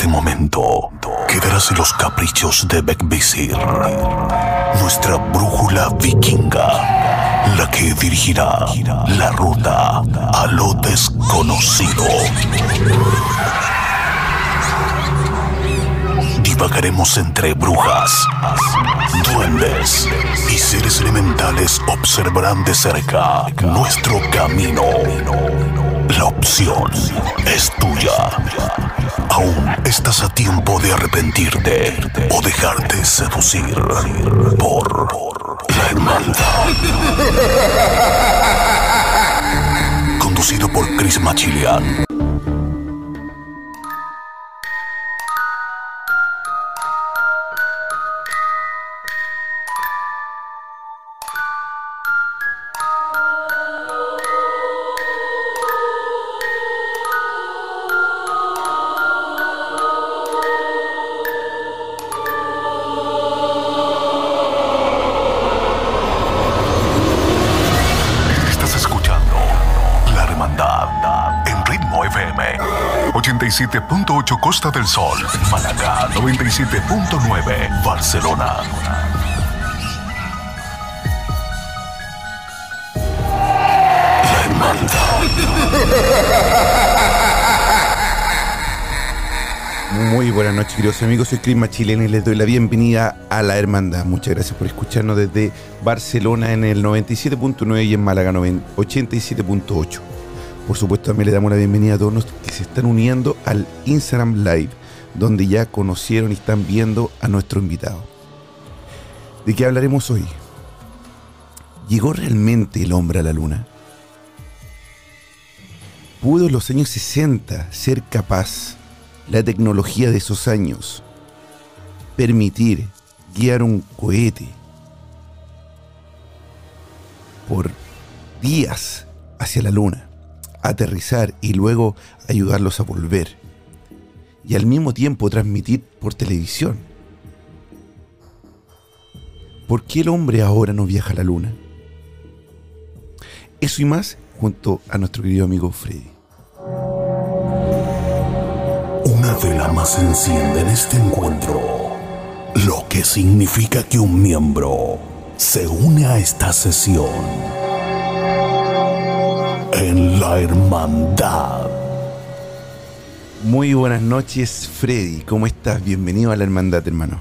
este momento quedarás en los caprichos de Beckvisir, nuestra brújula vikinga, la que dirigirá la ruta a lo desconocido. Divagaremos entre brujas, duendes y seres elementales observarán de cerca nuestro camino. La opción es tuya. Aún estás a tiempo de arrepentirte o dejarte seducir por la hermandad. Conducido por Chris Machilian. 87.8 Costa del Sol, Málaga 97.9 Barcelona. La Hermandad. Muy buenas noches, queridos amigos. Soy Cris Machilena y les doy la bienvenida a La Hermandad. Muchas gracias por escucharnos desde Barcelona en el 97.9 y en Málaga 87.8. Por supuesto, también le damos la bienvenida a todos los que se están uniendo al Instagram Live, donde ya conocieron y están viendo a nuestro invitado. ¿De qué hablaremos hoy? ¿Llegó realmente el hombre a la luna? ¿Pudo en los años 60 ser capaz la tecnología de esos años permitir guiar un cohete por días hacia la luna, aterrizar y luego ayudarlos a volver y al mismo tiempo transmitir por televisión. ¿Por qué el hombre ahora no viaja a la luna? Eso y más junto a nuestro querido amigo Freddy. Una vela más se enciende en este encuentro, lo que significa que un miembro se une a esta sesión en la hermandad. Muy buenas noches, Freddy. ¿Cómo estás? Bienvenido a la hermandad, hermano.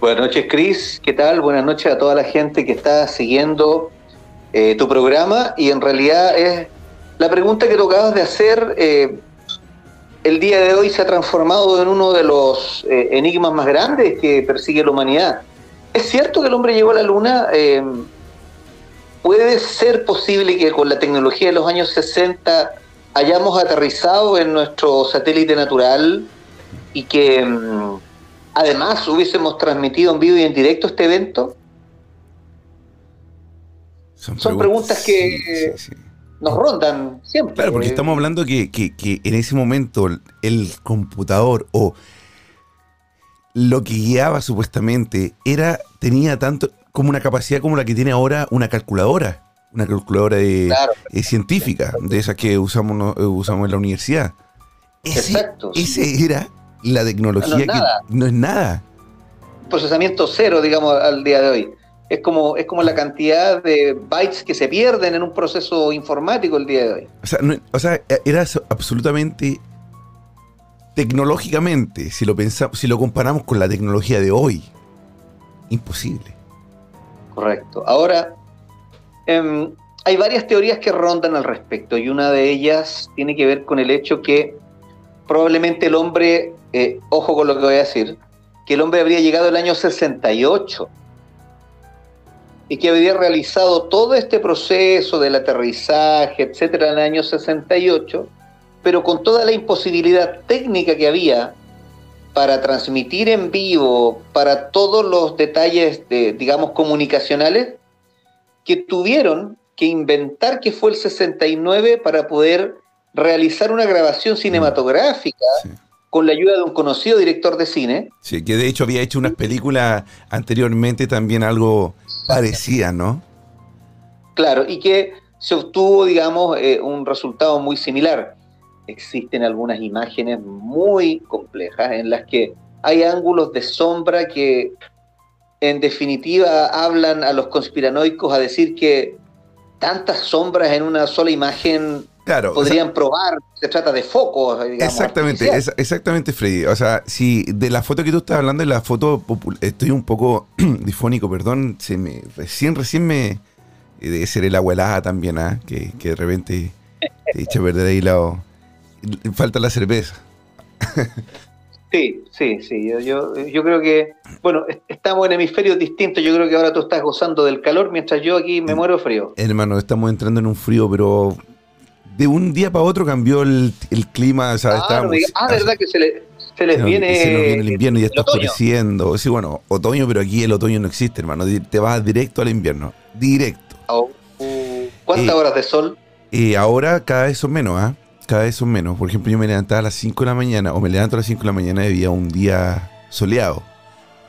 Buenas noches, Chris. ¿Qué tal? Buenas noches a toda la gente que está siguiendo eh, tu programa. Y en realidad es la pregunta que tú acabas de hacer. eh, el día de hoy se ha transformado en uno de los eh, enigmas más grandes que persigue la humanidad. ¿Es cierto que el hombre llegó a la luna? ¿Puede ser posible que con la tecnología de los años 60 hayamos aterrizado en nuestro satélite natural y que mm, además hubiésemos transmitido en vivo y en directo este evento? Son pregun- preguntas que- Sí, sí, sí. Nos rondan siempre. Claro, porque estamos hablando que, que- que en ese momento el- el computador o lo que guiaba supuestamente era tenía tanto como una capacidad como la que tiene ahora una calculadora, una calculadora de, Claro. eh, científica, de esas que usamos, eh, usamos en la universidad. Ese, Exacto. ese era la tecnología No es que nada. no es nada. procesamiento cero, digamos, al día de hoy. Es como, es como la cantidad de bytes que se pierden en un proceso informático el día de hoy. O sea, no- o sea, era so- absolutamente tecnológicamente, si lo pensamos, si lo comparamos con la tecnología de hoy, imposible. Correcto. Ahora, em, hay varias teorías que rondan al respecto y una de ellas tiene que ver con el hecho que probablemente el hombre, eh, ojo con lo que voy a decir, que el hombre habría llegado el año 68 y que habría realizado todo este proceso del aterrizaje, etcétera, en el año 68, pero con toda la imposibilidad técnica que había para transmitir en vivo, para todos los detalles, de, digamos, comunicacionales, que tuvieron que inventar que fue el 69 para poder realizar una grabación cinematográfica Sí. con la ayuda de un conocido director de cine. Sí, que de hecho había hecho unas películas anteriormente también algo parecía, ¿no? Claro, y que se obtuvo, digamos, eh, un resultado muy similar. Existen algunas imágenes muy complejas en las que hay ángulos de sombra que en definitiva hablan a los conspiranoicos a decir que tantas sombras en una sola imagen Claro, podrían probar, se trata de focos, digamos. Exactamente, es, exactamente, Freddy. O sea, si de la foto que tú estás hablando, de la foto, estoy un poco difónico, perdón, se me, recién, recién me, debe ser el abuelada también, ¿ah? que, que de repente te echa a perder ahí lado. Falta la cerveza. Sí, sí, sí. Yo, yo, creo que, bueno, estamos en hemisferios distintos. Yo creo que ahora tú estás gozando del calor mientras yo aquí me muero de frío. Hermano, estamos entrando en un frío, pero de un día para otro cambió el, clima. O sea, ah, ah verdad que se, le, se les viene, se nos viene el invierno y ya está oscureciendo. Sí, bueno, otoño, pero aquí el otoño no existe, hermano. Te vas directo al invierno. Directo. Oh, ¿Cuántas horas de sol? Y ahora cada vez son menos, ¿ah? Cada vez son menos. Por ejemplo, yo me levantaba a las 5 de la mañana, o me levanto a las 5 de la mañana y había un día soleado.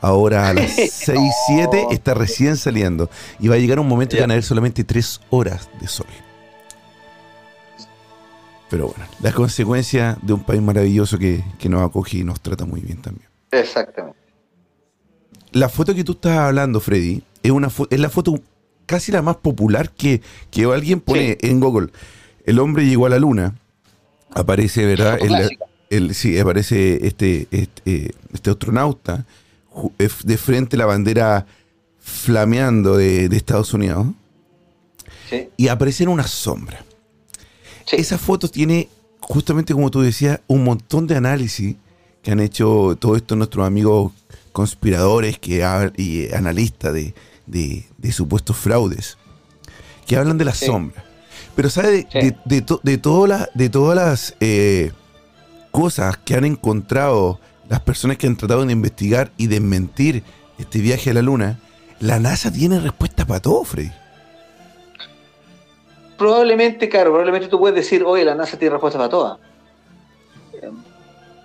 Ahora a las 6, 7 está recién saliendo. Y va a llegar un momento que van a haber solamente 3 horas de sol. Pero bueno, la consecuencia de un país maravilloso que, nos acoge y nos trata muy bien también. Exactamente. La foto que tú estás hablando, Freddy, es, una es la foto casi la más popular que, que alguien pone en Google. El hombre llegó a la luna. Aparece, ¿verdad? El, sí, aparece este, este, este astronauta de frente a la bandera flameando de, de Estados Unidos. Sí. Y aparece en una sombra. Esa foto tiene, justamente como tú decías, un montón de análisis que han hecho todos estos nuestros amigos conspiradores que, y analistas de, supuestos fraudes, que hablan de la sombra. Pero ¿sabe? De, de, de, todas las eh, cosas que han encontrado las personas que han tratado de investigar y desmentir este viaje a la luna, la NASA tiene respuesta para todo, Freddy probablemente, claro, probablemente tú puedes decir, oye, la NASA tiene respuesta para todas.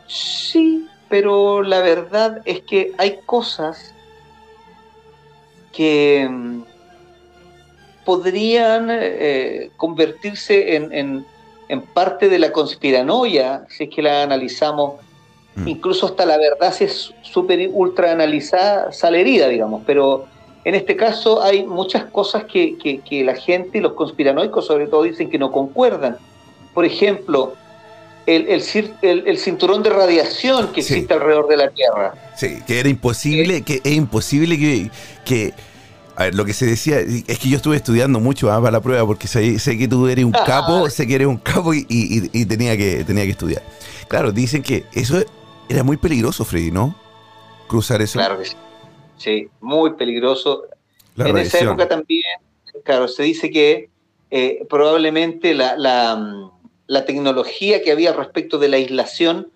Sí, pero la verdad es que hay cosas que mm, podrían eh, convertirse en, parte de la conspiranoia, si es que la analizamos, mm. incluso hasta la verdad si es súper ultra analizada, sale herida, digamos, pero en este caso hay muchas cosas que, la gente y los conspiranoicos sobre todo dicen que no concuerdan. Por ejemplo, el, el, cinturón de radiación que existe alrededor de la Tierra. Sí, que era imposible, que es imposible que, que, A ver, lo que se decía, es que yo estuve estudiando mucho ah, para la prueba, porque sé, sé, que tú eres un ah. capo, sé que eres un capo y, tenía, que, tenía que estudiar. Claro, dicen que eso era muy peligroso, Freddy, ¿no? Cruzar eso. Claro que sí. Sí, muy peligroso. en esa época también, claro, se dice que eh, probablemente la, la, tecnología que había respecto de la aislación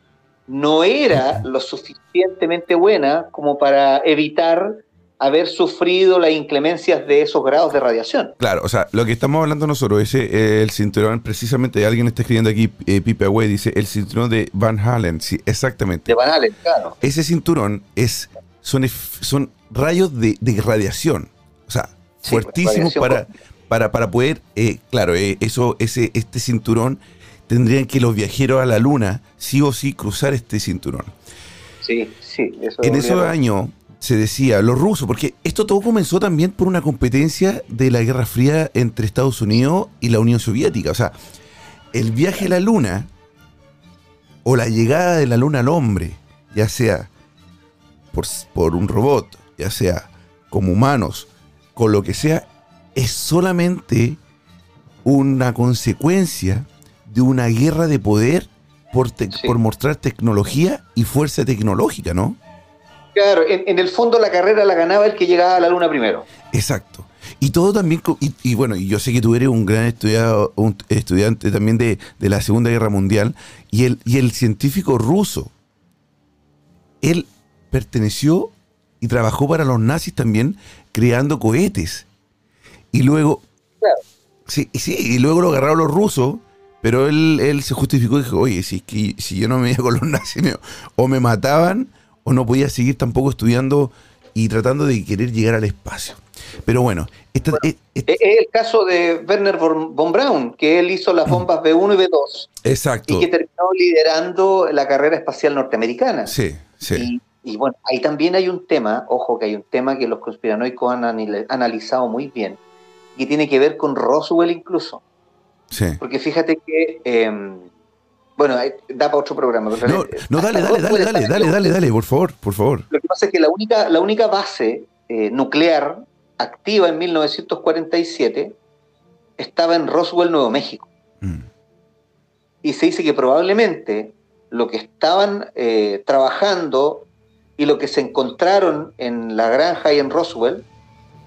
no era lo suficientemente buena como para evitar haber sufrido las inclemencias de esos grados de radiación. Claro, o sea, lo que estamos hablando nosotros, ese eh, el cinturón, precisamente alguien está escribiendo aquí, eh, Pipe Away, dice, el cinturón de Van Halen, sí, exactamente. De Van Halen, claro. Ese cinturón es son, son rayos de, radiación. O sea, pues, fuertísimos para, para, para poder, eh, claro, eso, ese, este cinturón tendrían que los viajeros a la luna sí o sí cruzar este cinturón. Sí, sí. Eso en ese año se decía, los rusos, porque esto todo comenzó también por una competencia de la Guerra Fría entre Estados Unidos y la Unión Soviética. O sea, el viaje a la luna o la llegada de la luna al hombre, ya sea por, un robot, ya sea como humanos, con lo que sea, es solamente una consecuencia de una guerra de poder por, por mostrar tecnología y fuerza tecnológica, ¿no? Claro, en, el fondo la carrera la ganaba el que llegaba a la luna primero. Exacto. Y todo también, y, bueno, y yo sé que tú eres un gran estudiado, un estudiante también de, de, la Segunda Guerra Mundial, y el, y el científico ruso, él perteneció y trabajó para los nazis también creando cohetes. Y luego... Sí, sí, y luego lo agarraron los rusos, pero él, él se justificó y dijo, oye, si, si yo no me iba con los nazis, o me mataban o no podía seguir tampoco estudiando y tratando de querer llegar al espacio. Pero bueno, esta- Bueno, eh, Es el caso de Werner von, Braun, que él hizo las bombas B1 y B2 exacto. y que terminó liderando la carrera espacial norteamericana. Sí, sí. Y, y bueno, ahí también hay un tema, ojo que hay un tema que los conspiranoicos han analizado muy bien, que tiene que ver con Roswell incluso. sí. Porque fíjate que, eh, bueno, da para otro programa. No, no, dale, dale, dale, dale, dale, dale, dale, por favor, por favor. Lo que pasa es que la única, la única base eh, nuclear activa en 1947 estaba en Roswell, Nuevo México. Mm, Y se dice que probablemente lo que estaban eh, trabajando y lo que se encontraron en la granja y en Roswell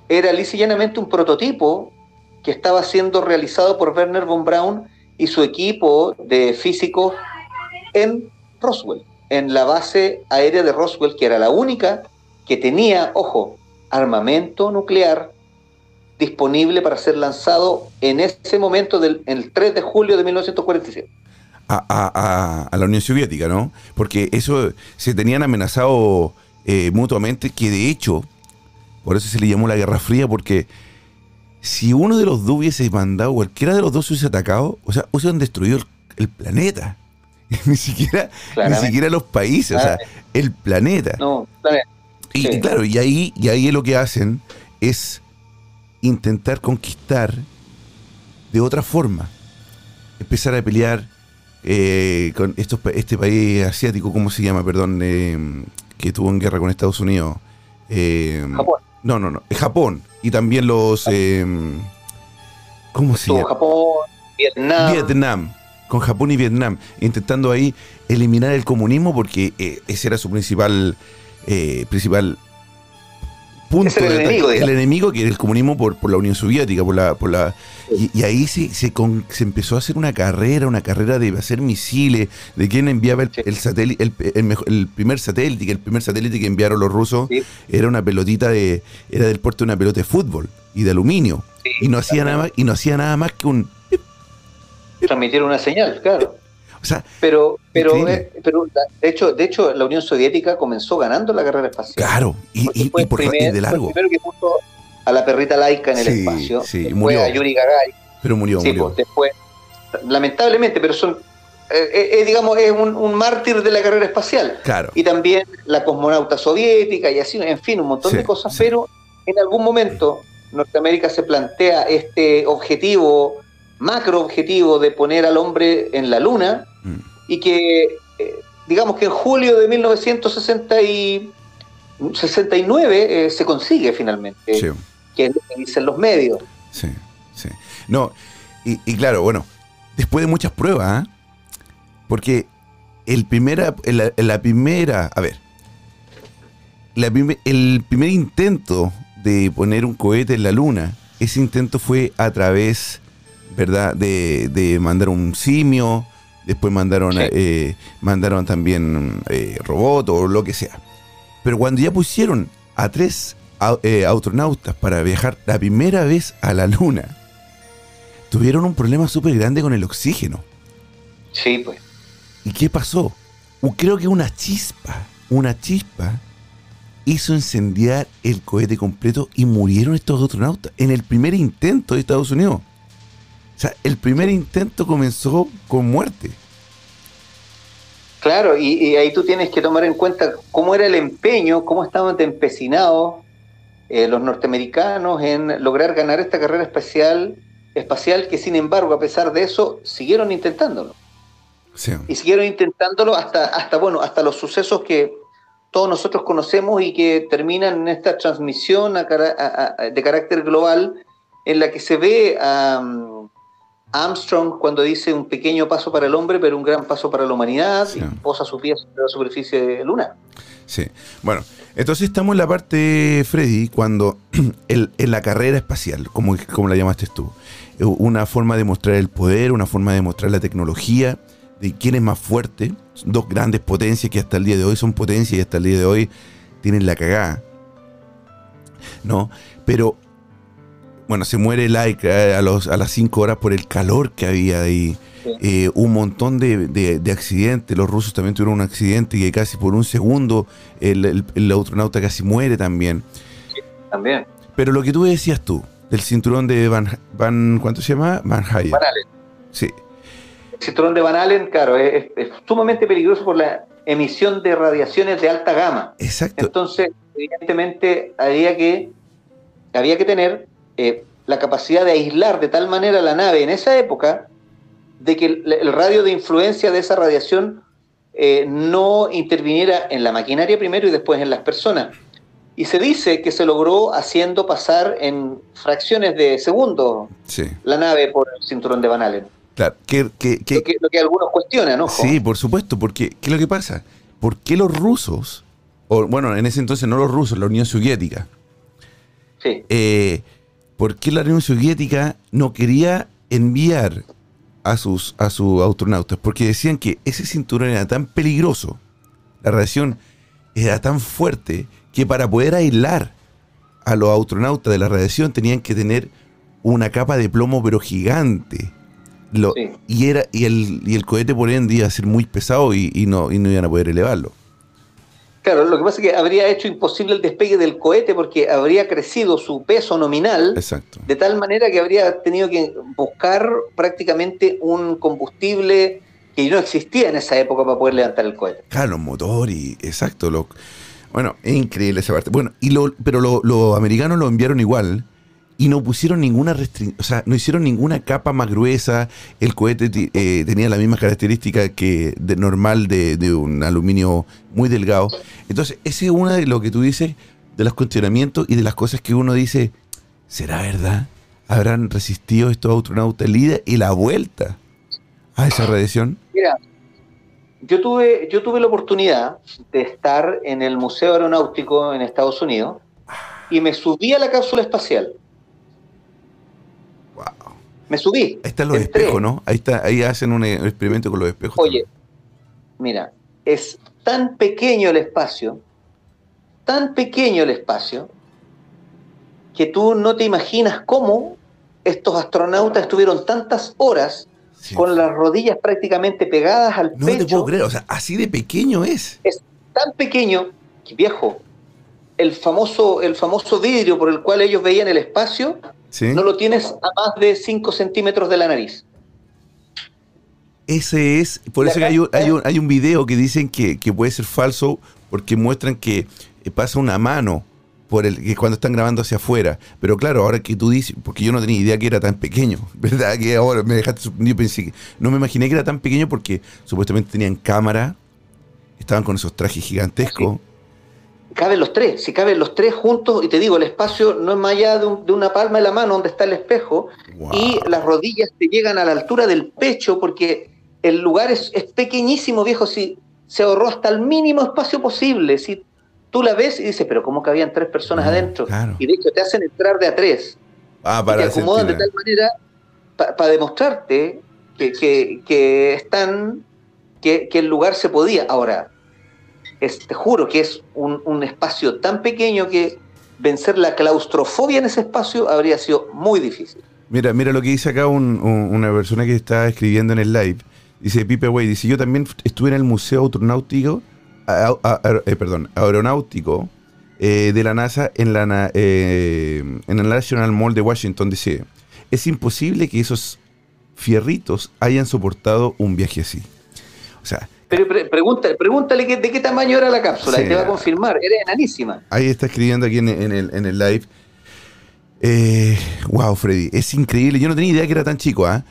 era lisa y llanamente un prototipo que estaba siendo realizado por Werner von Braun y su equipo de físicos en Roswell, en la base aérea de Roswell, que era la única que tenía, ojo, armamento nuclear disponible para ser lanzado en ese momento del el 3 de julio de 1947. A, a- a- la Unión Soviética, ¿no? Porque eso se tenían amenazado eh, mutuamente, que de hecho, por eso se le llamó la Guerra Fría, porque si uno de los dos hubiese mandado, cualquiera de los dos hubiese atacado, o sea, hubiesen destruido el, el planeta. ni siquiera, ni siquiera los países, o sea, el planeta. No. Y, Sí. y claro, y ahí, y ahí lo que hacen es intentar conquistar de otra forma. Empezar a pelear eh, con estos, este país asiático, ¿cómo se llama? Perdón, eh, que estuvo en guerra con Estados Unidos. Eh, Japón. No, no, no. eh, Japón. Y también los... eh, ¿Cómo se llama? Japón, Vietnam. Vietnam, con Japón y Vietnam, intentando ahí eliminar el comunismo porque eh, ese era su principal eh, principal punto el de ataque. enemigo, el digamos. enemigo que era el comunismo por, por la Unión Soviética, por la, por la y, y ahí se, se, con- se empezó a hacer una carrera, una carrera de hacer misiles, de quién enviaba el, Sí. el satélite, el, el el primer satélite, que el primer satélite que enviaron los rusos Sí. era una pelotita de, era del puerto de una pelota de fútbol y de aluminio. Sí, y no hacía nada más, y no hacía nada más que un transmitieron una señal, claro. O sea, Pero, pero, eh, pero de hecho, de hecho, la Unión Soviética comenzó ganando la carrera espacial. Claro, y, Porque y- fue y por el y primer- de fue largo. el primero que puso a la perrita laica en el Sí, espacio. sí, después murió. a Yuri Gagarin. Pero murió, Sí, murió. pues, después, lamentablemente, pero son, eh, eh, eh, digamos, es un, un mártir de la carrera espacial. Claro. Y también la cosmonauta soviética y así, en fin, un montón Sí, de cosas, sí. pero en algún momento Norteamérica se plantea este objetivo, macro objetivo de poner al hombre en la luna. Y que, eh, digamos que en julio de 1969 eh, se consigue finalmente, Sí, que es lo que dicen los medios. sí, sí. No, y, y claro, bueno, después de muchas pruebas, ¿ah? porque el primera, la, la primera, a ver, la prime- el primer intento de poner un cohete en la luna, ese intento fue a través, ¿verdad?, de, de mandar un simio, después mandaron, Sí. eh, mandaron también eh, robot o lo que sea. Pero cuando ya pusieron a tres eh, astronautas para viajar la primera vez a la luna, tuvieron un problema súper grande con el oxígeno. Sí, pues. ¿Y qué pasó? Creo que una chispa, una chispa hizo incendiar el cohete completo y murieron estos astronautas en el primer intento de Estados Unidos. Sea, el primer intento comenzó con muerte. Claro, y, y ahí tú tienes que tomar en cuenta cómo era el empeño, cómo estaban empecinados eh, los norteamericanos en lograr ganar esta carrera espacial, espacial que sin embargo, a pesar de eso, siguieron intentándolo. Sí. Y siguieron intentándolo hasta, hasta, bueno, hasta los sucesos que todos nosotros conocemos y que terminan en esta transmisión a cara- a- a- de carácter global en la que se ve a Armstrong cuando dice un pequeño paso para el hombre, pero un gran paso para la humanidad Sí. y posa sus pies sobre la superficie lunar. Sí. Bueno, entonces estamos en la parte, Freddy, cuando el- en la carrera espacial, como, como la llamaste tú, eh, una forma de mostrar el poder, una forma de mostrar la tecnología, de quién es más fuerte, dos grandes potencias que hasta el día de hoy son potencias y hasta el día de hoy tienen la cagada. ¿No? Pero, bueno, se muere Laika a, los, a las 5 horas por el calor que había ahí. Sí. Eh, un montón de, de- de accidentes. Los rusos también tuvieron un accidente que casi por un segundo el, el- el astronauta casi muere también. También. Pero lo que tú decías tú, del cinturón de Van, Van ¿cuánto se llama? Van Halen. Van Allen. Sí, El cinturón de Van Allen, claro, es, es sumamente peligroso por la emisión de radiaciones de alta gama. exacto. Entonces, evidentemente, había que, había que tener eh, la capacidad de aislar de tal manera la nave en esa época de que el, el radio de influencia de esa radiación eh, no interviniera en la maquinaria primero y después en las personas. Y se dice que se logró haciendo pasar en fracciones de segundos Sí, la nave por el cinturón de Van Allen. claro. Que, que- que- Lo que, lo que algunos cuestionan, ¿no? sí, por supuesto, porque ¿qué es lo que pasa? ¿Por qué los rusos, o bueno, en ese entonces no los rusos, la Unión Soviética, Sí. eh, ¿por qué la Unión Soviética no quería enviar a sus, a sus astronautas? Porque decían que ese cinturón era tan peligroso, la radiación era tan fuerte, que para poder aislar a los astronautas de la radiación tenían que tener una capa de plomo pero gigante. Lo- Sí. y, era, y, el, y el cohete por ende iba a ser muy pesado y, y no, y no iban a poder elevarlo. Claro, lo que pasa es que habría hecho imposible el despegue del cohete porque habría crecido su peso nominal Exacto. de tal manera que habría tenido que buscar prácticamente un combustible que no existía en esa época para poder levantar el cohete. Claro, los motores, y exacto. Lo, bueno, es increíble esa parte. Bueno, y lo, pero lo- los americanos lo enviaron igual y no pusieron ninguna restricción, o sea, no hicieron ninguna capa más gruesa. El cohete eh, tenía la misma característica que normal de, de un aluminio muy delgado. Entonces, ese es uno de lo que tú dices, de los cuestionamientos y de las cosas que uno dice, ¿será verdad? ¿Habrán resistido estos astronautas el ida y la vuelta a esa radiación? Mira, yo tuve, yo tuve la oportunidad de estar en el Museo Aeronáutico en Estados Unidos y me subí a la cápsula espacial. Me subí. Ahí están los entré. espejos, ¿no? Ahí está, ahí hacen un, eh, experimento con los espejos. Oye, mira, es tan pequeño el espacio, tan pequeño el espacio, que tú no te imaginas cómo estos astronautas estuvieron tantas horas Sí. con las rodillas prácticamente pegadas al No te pecho. puedo creer, o sea, así de pequeño es. tan pequeño que viejo. El famoso, el famoso vidrio por el cual ellos veían el espacio, ¿Sí? no lo tienes a más de 5 centímetros de la nariz. Ese es, por eso que hay un, hay un, hay un video que dicen que, que puede ser falso porque muestran que eh, pasa una mano por el que cuando están grabando hacia afuera. Pero claro, ahora que tú dices, porque yo no tenía idea que era tan pequeño, ¿verdad? Que ahora me dejaste sorprendido, pensé que no me imaginé que era tan pequeño porque supuestamente tenían cámara, estaban con esos trajes gigantescos. Caben los tres, si caben los tres juntos, y te digo, el espacio no es más allá de, un- de una palma de la mano donde está el espejo, Wow. y las rodillas te llegan a la altura del pecho porque el lugar es, es pequeñísimo, viejo, si se ahorró hasta el mínimo espacio posible. Si tú la ves y dices, pero ¿cómo cabían tres personas No, adentro? claro. Y de hecho te hacen entrar de a tres. Ah, y para te acomodan de tal manera para demostrarte que, que- que están, que, que el lugar se podía. Ahora, te juro que es un, un espacio tan pequeño que vencer la claustrofobia en ese espacio habría sido muy difícil. Mira, mira lo que dice acá un- un- una persona que está escribiendo en el live. Dice Pipe Way, dice, yo también estuve en el Museo Astronáutico, a- a- a- eh, Aeronáutico eh, de la NASA eh, en el National Mall de Washington, DC. Es imposible que esos fierritos hayan soportado un viaje así. O sea, Pero pre- pregúntale de qué tamaño era la cápsula Sí. y te va a confirmar. Era enanísima. Ahí está escribiendo aquí en, en el, en el live. Eh, wow, Freddy, es increíble. Yo no tenía idea que era tan chico, ¿ah?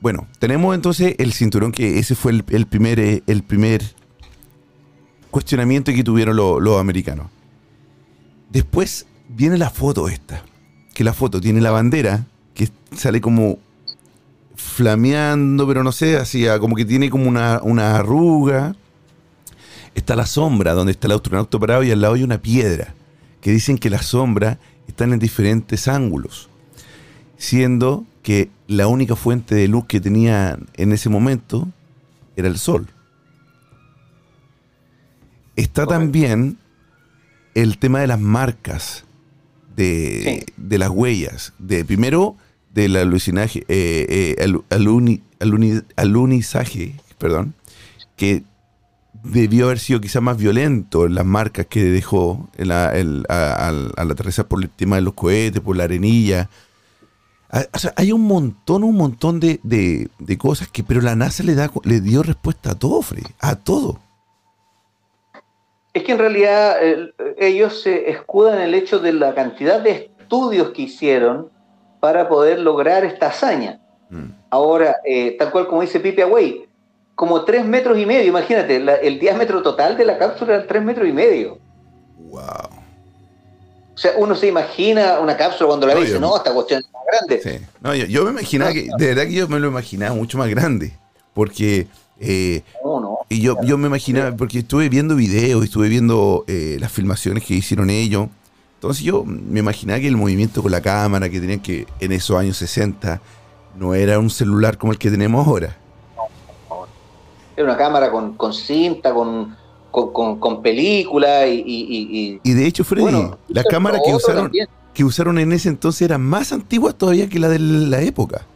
Bueno, tenemos entonces el cinturón, que ese fue el, el primer, eh, el primer cuestionamiento que tuvieron lo- los americanos. Después viene la foto esta, que la foto tiene la bandera, que sale como flameando, pero no sé, así, ah, como que tiene como una, una arruga. Está la sombra, donde está el astronauta parado, y al lado hay una piedra, que dicen que las sombras están en diferentes ángulos, siendo que la única fuente de luz que tenían en ese momento era el sol. Está Correcto. también el tema de las marcas, de, Sí. de las huellas, de primero del alucinaje, eh, eh, alu- aluni- aluni- alunizaje, perdón, que debió haber sido quizás más violento en las marcas que dejó el, el, al, al aterrizar por el tema de los cohetes, por la arenilla. Ah, O sea, hay un montón, un montón de, de- de cosas que, pero la NASA le da, le dio respuesta a todo, Freddy, a todo. Es que en realidad eh, ellos se escudan en el hecho de la cantidad de estudios que hicieron para poder lograr esta hazaña. Mm. Ahora, eh, tal cual como dice Pipe Away, como tres metros y medio, imagínate, la- el diámetro total de la cápsula era tres metros y medio. Wow. O sea, uno se imagina una cápsula cuando la ve y dice, no, esta cuestión es más grande. Sí. No, yo, yo me imaginaba que, de verdad que yo me lo imaginaba mucho más grande. Porque, eh, No, no. y yo, yo me imaginaba, porque estuve viendo videos, estuve viendo eh, las filmaciones que hicieron ellos. Entonces yo me imaginaba que el movimiento con la cámara que tenían que en esos años 60 no era un celular como el que tenemos ahora. Era una cámara con, con cinta, con, con, con- con película y, y- y- y- de hecho, Freddy, bueno, las eso cámaras que usaron, también, que usaron en ese entonces eran más antiguas todavía que la de la época.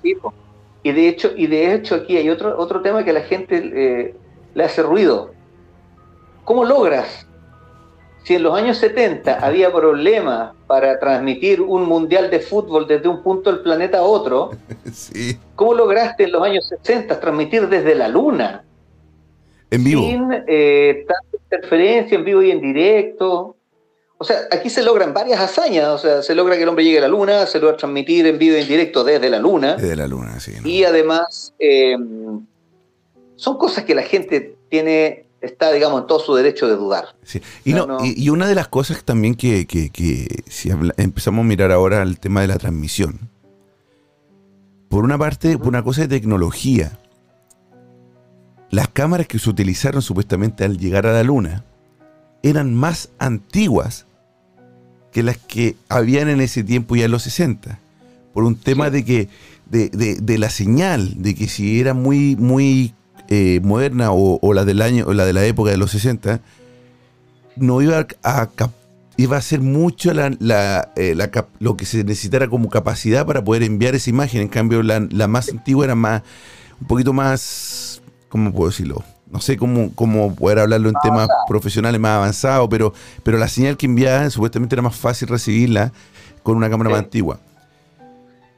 Y de hecho, y de hecho aquí hay otro, otro tema que a la gente eh, le hace ruido. ¿Cómo logras? Si en los años 70 había problemas para transmitir un mundial de fútbol desde un punto del planeta a otro, sí. ¿cómo lograste en los años 60 transmitir desde la Luna? En vivo. Sin eh, tanta interferencia en vivo y en directo. O sea, aquí se logran varias hazañas. O sea, se logra que el hombre llegue a la Luna, se logra transmitir en vivo y en directo desde la Luna. Desde la luna, sí. ¿no? Y además, eh, son cosas que la gente tiene, está, digamos, en todo su derecho de dudar. Sí. Y, no, No, no. Y, y una de las cosas también que, que- que si habla- empezamos a mirar ahora el tema de la transmisión. Por una parte, por una cosa de tecnología, las cámaras que se utilizaron supuestamente al llegar a la luna eran más antiguas que las que habían en ese tiempo ya en los 60. Por un tema Sí. de que, de, de- de la señal, de que si era muy, muy eh, moderna o, o la del año, o la de la época de los 60, no iba a, iba a ser mucho la, la, eh, la cap- lo que se necesitara como capacidad para poder enviar esa imagen. En cambio, la, la más antigua era más, un poquito más, ¿cómo puedo decirlo? No sé cómo, cómo poder hablarlo en temas profesionales más avanzados, pero, pero la señal que enviaban supuestamente era más fácil recibirla con una cámara Sí. más antigua.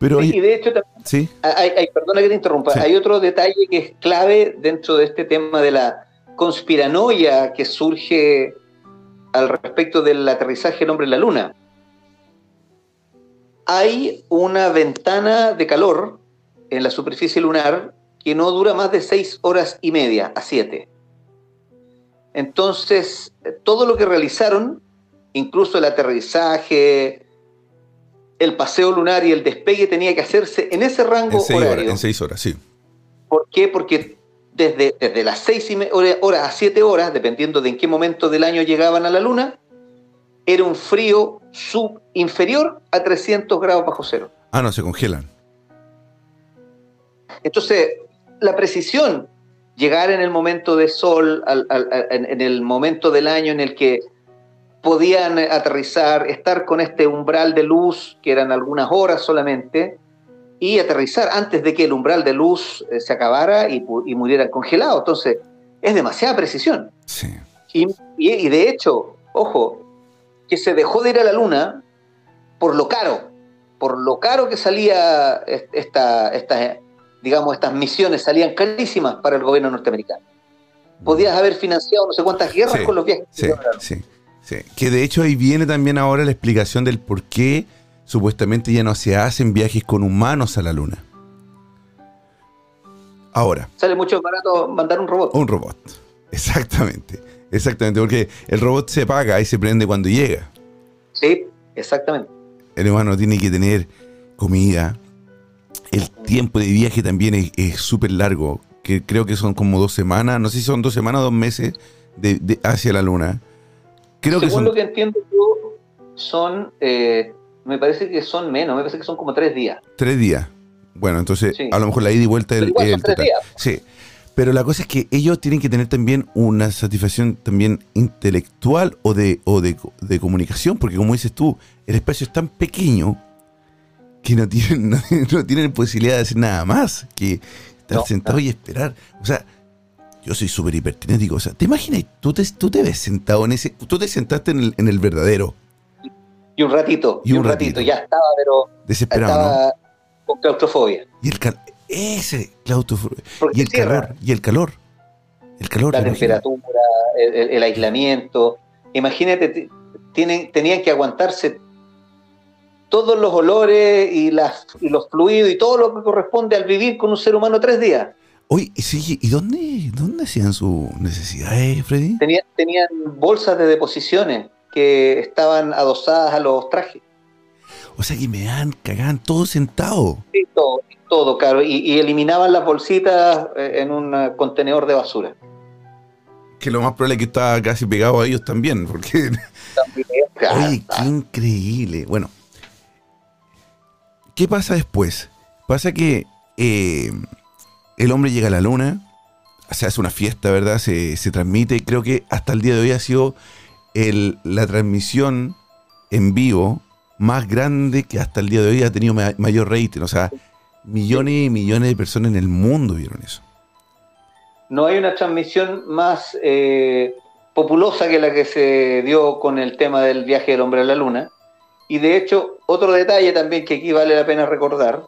Pero, Sí, y de hecho, también sí, hay, hay- perdona que te interrumpa, Sí. hay otro detalle que es clave dentro de este tema de la conspiranoia que surge al respecto del aterrizaje del hombre en la Luna. Hay una ventana de calor en la superficie lunar que no dura más de seis horas y media a siete. Entonces, todo lo que realizaron, incluso el aterrizaje, el paseo lunar y el despegue tenía que hacerse en ese rango en seis horario. horas, en seis horas, sí. ¿Por qué? Porque desde, desde las seis y horas a siete horas, dependiendo de en qué momento del año llegaban a la Luna, era un frío sub inferior a 300 grados bajo cero. Ah, no, se congelan. Entonces, la precisión, llegar en el momento de sol, al- al- al- en, en el momento del año en el que podían aterrizar, estar con este umbral de luz, que eran algunas horas solamente, y aterrizar antes de que el umbral de luz eh, se acabara y, y murieran congelados. Entonces, es demasiada precisión. Sí. Y, y- y de hecho, ojo, que se dejó de ir a la luna por lo caro, por lo caro que salía est- esta, esta, digamos, estas misiones salían carísimas para el gobierno norteamericano. Podías haber financiado no sé cuántas guerras Sí, con los viajes. Sí, sí, sí. Que de hecho ahí viene también ahora la explicación del por qué supuestamente ya no se hacen viajes con humanos a la luna. Ahora, Sale mucho barato mandar un robot. un robot. Exactamente. Exactamente, porque el robot se paga y se prende cuando llega. Sí, exactamente. El humano tiene que tener comida. El tiempo de viaje también es- es súper largo, que creo que son como dos semanas, no sé si son dos semanas o dos meses de, de- hacia la luna. Creo que Según son lo que entiendo yo, son, eh, me parece que son menos, me parece que son como tres días. Tres días. Bueno, entonces Sí. a lo mejor la ida y vuelta son el tres total. días. Sí. Pero la cosa es que ellos tienen que tener también una satisfacción también intelectual o de, o de, de comunicación, porque como dices tú, el espacio es tan pequeño que no tienen, no, no tienen posibilidad de hacer nada más que estar No, sentado y esperar. O sea, yo soy súper hipertinético. O sea, ¿te imaginas? Tú te, tú te ves sentado en ese. Tú te sentaste en el, en el verdadero. Y un ratito, y un, ratito. ya estaba, pero. Desesperado, estaba con claustrofobia. Y el cal ese claustrofobia. Y el calor, y el calor. El calor. La temperatura, el, el, aislamiento. Imagínate, tienen, tenían que aguantarse todos los olores y, las, y los fluidos y todo lo que corresponde al vivir con un ser humano tres días. Oye, sí, ¿y dónde, dónde hacían sus necesidades, Freddy? Tenían, tenían bolsas de deposiciones que estaban adosadas a los trajes. O sea que me dan, cagaban todo sentado. Sí, todo, todo, claro. Y, eliminaban las bolsitas eh, en un contenedor de basura. Que lo más probable es que estaba casi pegado a ellos también, porque... Oye, qué increíble. Bueno, ¿qué pasa después? Pasa que eh, el hombre llega a la luna, se hace una fiesta, ¿verdad? Se, se transmite. Creo que hasta el día de hoy ha sido el, la transmisión en vivo más grande que hasta el día de hoy ha tenido mayor rating. O sea, millones y millones de personas en el mundo vieron eso. No hay una transmisión más eh, populosa que la que se dio con el tema del viaje del hombre a la luna. Y de hecho, otro detalle también que aquí vale la pena recordar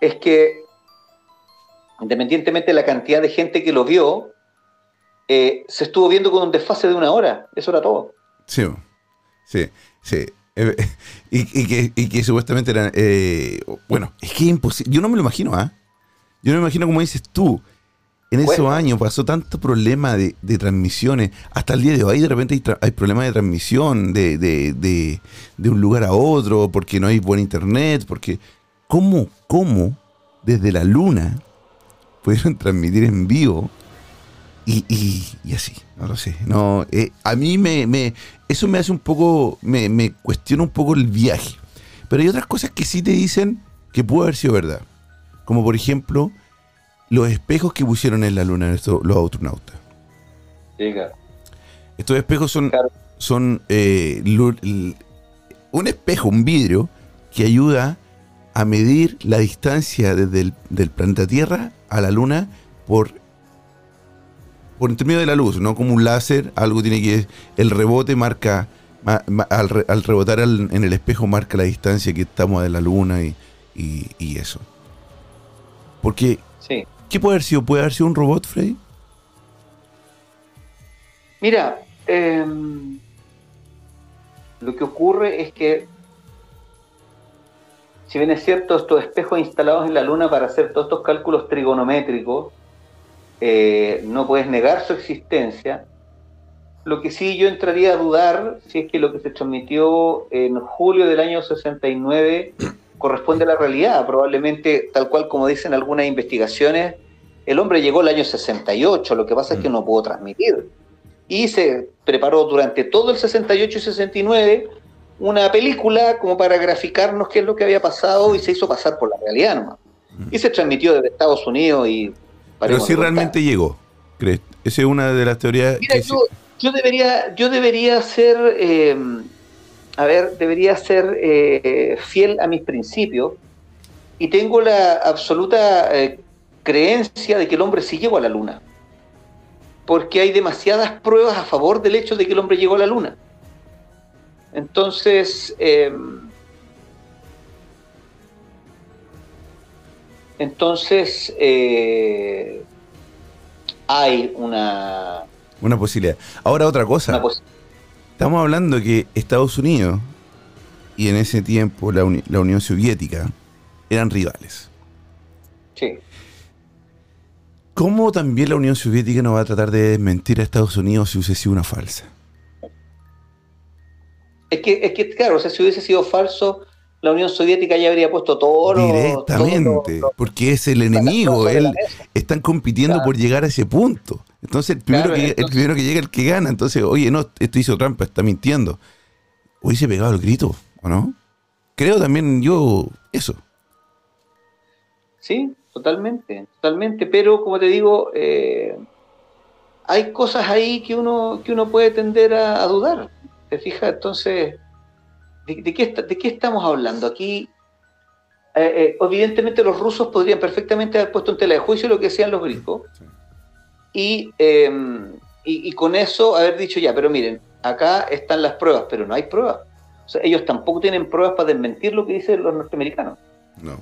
es que independientemente de la cantidad de gente que lo vio, eh, se estuvo viendo con un desfase de una hora. Eso era todo. Sí, sí, sí. Eh, y, que, supuestamente era... Eh, bueno, es que es imposible. Yo no me lo imagino, ¿ah? Yo no me imagino como dices tú. En esos años pasó tanto problema de, transmisiones. Hasta el día de hoy de repente hay, problemas de transmisión de, de, un lugar a otro porque no hay buen internet. Porque, ¿cómo, cómo desde la luna pudieron transmitir en vivo y, y, así, no lo sé. No, eh, a mí me, me, eso me hace un poco, me, me cuestiona un poco el viaje. Pero hay otras cosas que sí te dicen que pudo haber sido verdad. Como por ejemplo, los espejos que pusieron en la luna estos, los astronautas. Estos espejos son, son eh, un espejo, un vidrio, que ayuda a medir la distancia desde el del planeta Tierra a la luna por por intermedio de la luz, no como un láser, algo tiene que el rebote marca al, rebotar en el espejo marca la distancia que estamos de la luna y, eso. Porque sí. ¿qué puede haber sido? ¿Puede haber sido un robot, Freddy? Mira, em, lo que ocurre es que si bien es cierto, estos espejos instalados en la Luna para hacer todos estos cálculos trigonométricos, eh, no puedes negar su existencia. Lo que sí yo entraría a dudar si es que lo que se transmitió en julio del año 69 corresponde a la realidad. Probablemente, tal cual como dicen algunas investigaciones, el hombre llegó el año 68, lo que pasa es que mm. no pudo transmitir. Y se preparó durante todo el 68 y 69 una película como para graficarnos qué es lo que había pasado y se hizo pasar por la realidad nomás. Mm. Y se transmitió desde Estados Unidos y... Pero si realmente llegó, ¿crees? Esa es una de las teorías... Mira, yo, debería, yo debería ser, em, a ver, debería ser eh, fiel a mis principios y tengo la absoluta eh, creencia de que el hombre sí llegó a la luna. Porque hay demasiadas pruebas a favor del hecho de que el hombre llegó a la luna. Entonces, em, entonces eh, hay una... Una posibilidad. Ahora otra cosa. Estamos hablando que Estados Unidos y en ese tiempo la, la Unión Soviética eran rivales. Sí. ¿Cómo también la Unión Soviética no va a tratar de desmentir a Estados Unidos si hubiese sido una falsa? Es que, es que, claro, o sea, si hubiese sido falso, la Unión Soviética ya habría puesto todo Directamente, porque es el enemigo, él están compitiendo por llegar a ese punto. Entonces el primero, que, el primero que llega el que gana. Entonces, oye, no, esto hizo trampa, está mintiendo. Hubiese pegado el grito, ¿o no? Creo también yo eso. Sí, totalmente, totalmente. Pero como te digo, eh, hay cosas ahí que uno, que uno puede tender a dudar. ¿Te fijas? Entonces, ¿de, qué, ¿de qué estamos hablando? Aquí, eh, eh, evidentemente los rusos podrían perfectamente haber puesto en tela de juicio lo que decían los griegos, y, em, y, y con eso haber dicho ya, pero miren, acá están las pruebas, pero no hay pruebas. O sea, ellos tampoco tienen pruebas para desmentir lo que dicen los norteamericanos. No.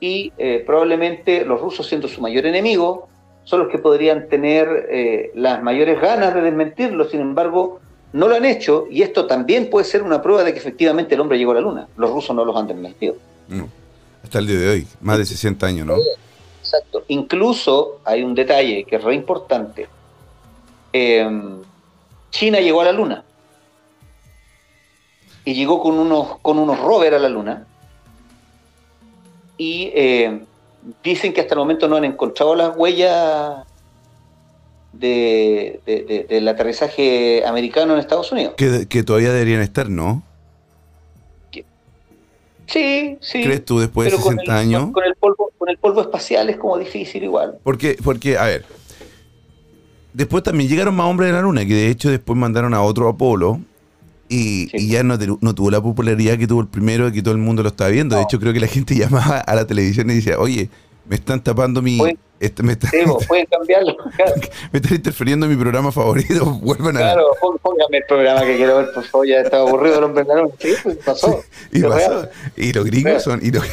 Y eh, probablemente los rusos, siendo su mayor enemigo, son los que podrían tener eh, las mayores ganas de desmentirlo. Sin embargo, no lo han hecho y esto también puede ser una prueba de que efectivamente el hombre llegó a la luna. Los rusos no los han desmentido. no. Hasta el día de hoy, más de 60 años, ¿no? Exacto. Incluso hay un detalle que es re importante. Eh, China llegó a la luna y llegó con unos, con unos rovers a la luna y eh, dicen que hasta el momento no han encontrado las huellas de, de- de- del aterrizaje americano en Estados Unidos. Que, que todavía deberían estar, ¿no? Sí, sí. ¿Crees tú después de pero con 60 el- años? Con, con el polvo, con el polvo espacial es como difícil igual. Porque, porque, a ver, después también llegaron más hombres de la luna, que de hecho después mandaron a otro Apolo y, Sí. y ya no, tuvo la popularidad que tuvo el primero, que todo el mundo lo estaba viendo. De hecho, creo que la gente llamaba a la televisión y decía, oye, me están tapando mi... Oye, este- me, están, Sí, vos, pueden cambiarlo. Claro, me están interfiriendo en mi programa favorito, vuelvan a... claro, póngame el programa que quiero ver, por favor, ya estaba aburrido el hombre de la luna. Sí, pues pasó. Y, pasó. real. y los gringos son... Y los... o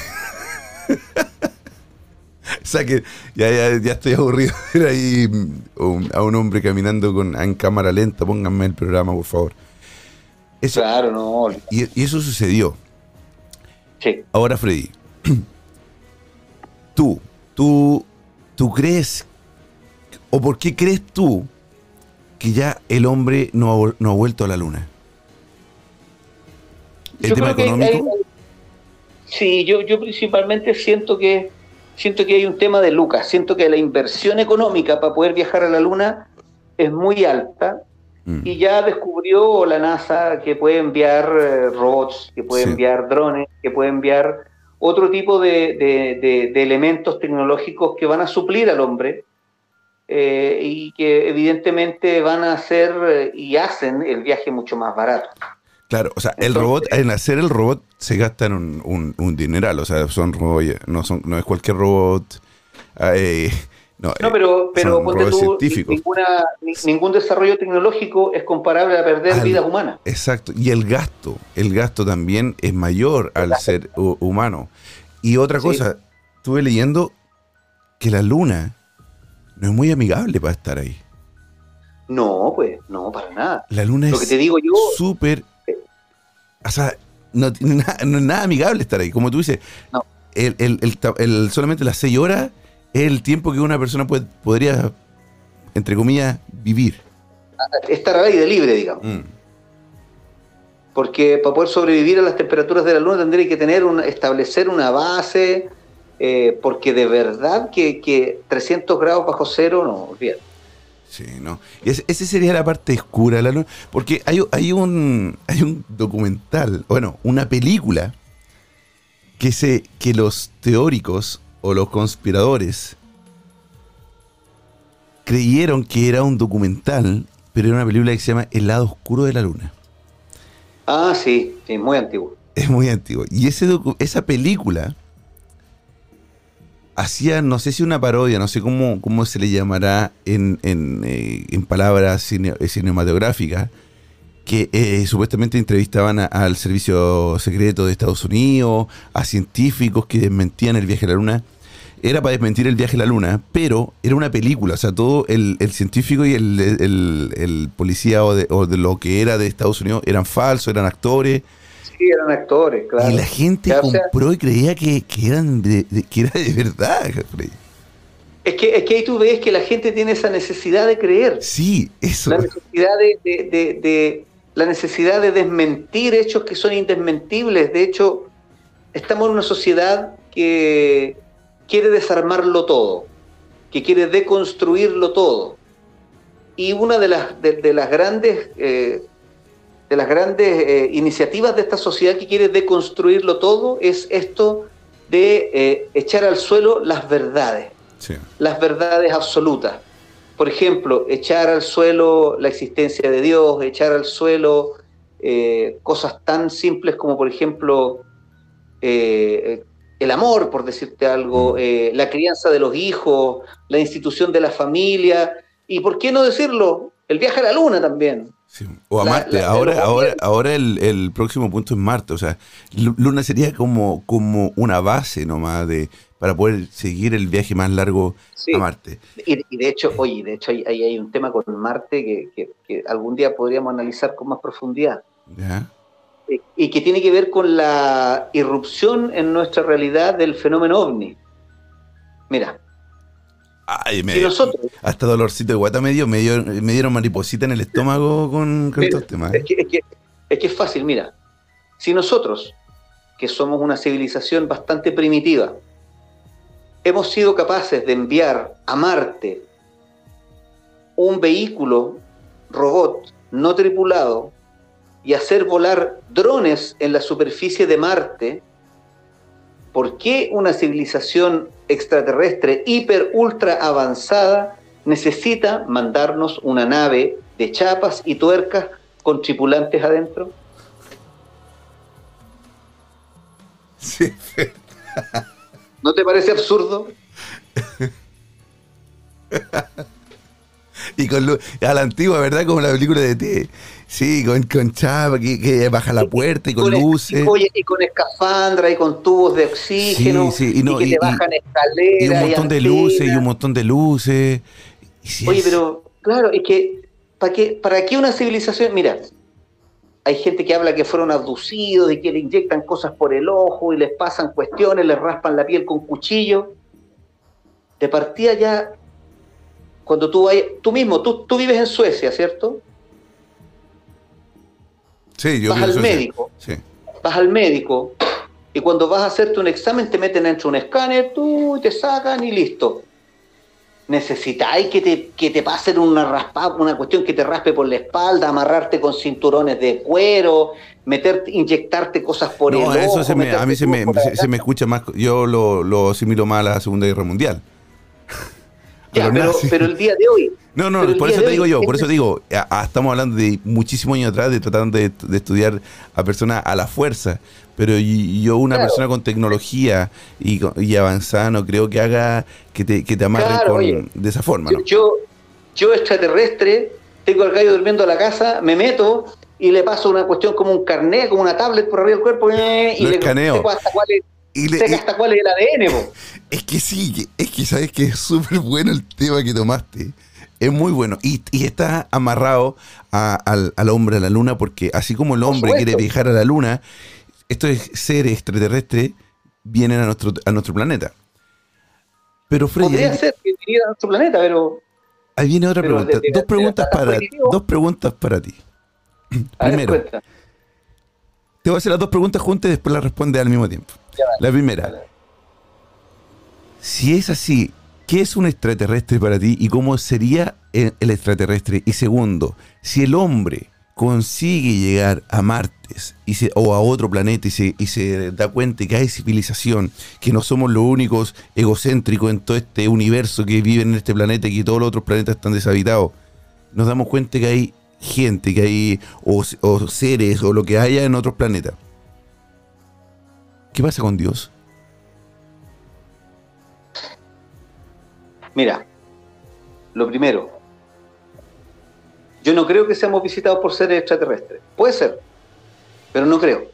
sea que ya, ya, ya estoy aburrido de ver ahí mm, un- a un hombre caminando con, en cámara lenta. Pónganme el programa, por favor. Eso, Claro, no. y, y eso sucedió. Sí. Ahora, Freddy, tú, tú, tú crees, o por qué crees tú que ya el hombre no ha, vol- no ha vuelto a la luna? ¿El Yo tema económico? hay- sí, yo, yo principalmente siento que siento que hay un tema de Lucas. Siento que la inversión económica para poder viajar a la Luna es muy alta Mm. y ya descubrió la NASA que puede enviar eh, robots, que puede Sí. enviar drones, que puede enviar otro tipo de, de- de- de elementos tecnológicos que van a suplir al hombre eh, y que evidentemente van a hacer eh, y hacen el viaje mucho más barato. Claro, o sea, el Entonces- robot, en hacer el robot se gastan un, un, un dineral, o sea, son robots, no, son, no es cualquier robot. eh, no, No, eh, pero, pero ponte tú, ninguna, ni- ningún desarrollo tecnológico es comparable a perder Al- vidas humanas. Exacto, y el gasto, el gasto también es mayor al ser hu- humano. Y otra Sí. cosa, estuve leyendo que la luna no es muy amigable para estar ahí. No, pues, no, para nada. La luna Lo que es te digo yo, súper... O sea, no es nada amigable estar ahí. Como tú dices, No. el, el- el- solamente las seis horas es el tiempo que una persona puede- podría, entre comillas, vivir. estar al aire libre, digamos. Mm. Porque para poder sobrevivir a las temperaturas de la luna tendría que tener una, establecer una base, eh, porque de verdad que, que 300 grados bajo cero, no, olvídate. Sí, no. Y ese, ese sería la parte oscura de la luna. Porque hay, hay, un, hay un documental, bueno, una película que, se, que los teóricos o los conspiradores creyeron que era un documental, pero era una película que se llama El lado oscuro de la luna. Ah, sí, sí, muy antiguo. Es muy antiguo. Y ese esa película hacía, no sé si una parodia, no sé cómo, cómo se le llamará en, en, eh, en palabras cine- eh, cinematográficas, que eh, supuestamente entrevistaban a- al servicio secreto de Estados Unidos, a científicos que desmentían el viaje a la luna. Era para desmentir el viaje a la luna, pero era una película, o sea, todo el, el científico y el, el- el policía o de, o de lo que era de Estados Unidos eran falsos, eran actores. Sí, eran actores, claro. Y la gente Ya, o sea- compró y creía que, que eran de, de- que era de verdad, Freddy. Es que, es que ahí tú ves que la gente tiene esa necesidad de creer. Sí, eso. la necesidad de- de- de- la necesidad de desmentir hechos que son indesmentibles. De hecho, estamos en una sociedad que quiere desarmarlo todo, que quiere deconstruirlo todo. Y una de las, de, de las grandes, eh, de las grandes eh, iniciativas de esta sociedad que quiere deconstruirlo todo es esto de eh, echar al suelo las verdades Sí. las verdades absolutas. Por ejemplo, echar al suelo la existencia de Dios, echar al suelo eh, cosas tan simples como, por ejemplo, eh, el amor, por decirte algo, eh, la crianza de los hijos, la institución de la familia, y por qué no decirlo, el viaje a la luna también. O a Marte. ahora, ahora, ahora el, próximo punto es Marte. O sea, Luna sería como, como una base nomás de para poder seguir el viaje más largo a Marte. Y, de hecho, oye, de hecho hay, hay, un tema con Marte que, que, algún día podríamos analizar con más profundidad. Y, que tiene que ver con la irrupción en nuestra realidad del fenómeno ovni. Mira, Ay, me, hasta dolorcito de guata me dio, me, dieron mariposita en el estómago con, estos temas. Es que, es, que, es fácil, mira. Si nosotros, que somos una civilización bastante primitiva, hemos sido capaces de enviar a Marte un vehículo robot no tripulado y hacer volar drones en la superficie de Marte, ¿por qué una civilización extraterrestre hiper ultra avanzada necesita mandarnos una nave de chapas y tuercas con tripulantes adentro? Sí. ¿No te parece absurdo? y con a la antigua, ¿verdad? Como la película de T. Sí, con, con chapa que, baja la puerta y con, luces. Y, oye, y con escafandra y con tubos de oxígeno. Sí, sí, y, no, y, que te bajan escaleras. Y un montón de luces y un montón de luces. oye, pero claro, es que ¿para qué, ¿para qué una civilización? Mira, hay gente que habla que fueron abducidos y que le inyectan cosas por el ojo y les pasan cuestiones, les raspan la piel con cuchillo. De partida ya, cuando tú vayas, tú mismo, tú, tú vives en Suecia, ¿cierto? vas al médico. Vas al médico y cuando vas a hacerte un examen te meten dentro un escáner, tú te sacan y listo. Necesitáis que te, que te pasen una raspa, una cuestión que te raspe por la espalda, amarrarte con cinturones de cuero, meter, inyectarte cosas por el ojo. Eso se me, a mí se me, se, me, escucha más, yo lo, lo asimilo más a la Segunda Guerra Mundial. Pero, el día de hoy. No, no, por eso te digo yo, por eso digo, estamos hablando de muchísimos años atrás, de tratando de, estudiar a personas a la fuerza, pero yo, una persona con tecnología y, avanzada, no creo que haga que te, que te amarre de esa forma. ¿no? Yo, yo extraterrestre, tengo al gallo durmiendo en la casa, me meto y le paso una cuestión como un carnet, como una tablet por arriba del cuerpo eh, y le escaneo. hasta cuál es y hasta cuál es el ADN, Es que sí, es que sabes que es súper bueno el tema que tomaste. Es muy bueno. Y, está amarrado al, hombre a la luna, porque así como el hombre quiere viajar a la luna, estos seres extraterrestres vienen a nuestro, a nuestro planeta. Pero Freddy. Podría ser que viniera a nuestro planeta, pero. Ahí viene otra pregunta. dos, preguntas para, dos preguntas para ti. Primero. Te voy a hacer las dos preguntas juntas y después las respondes al mismo tiempo. La primera. Si es así, ¿qué es un extraterrestre para ti y cómo sería el, extraterrestre? Y segundo, si el hombre consigue llegar a Martes y o a otro planeta y se, y se da cuenta que hay civilización, que no somos los únicos egocéntricos en todo este universo que viven en este planeta y que todos los otros planetas están deshabitados, nos damos cuenta que hay gente, que hay o seres o lo que haya en otros planetas. ¿Qué pasa con Dios? Mira, lo primero, yo no creo que seamos visitados por seres extraterrestres. Puede ser, pero no creo.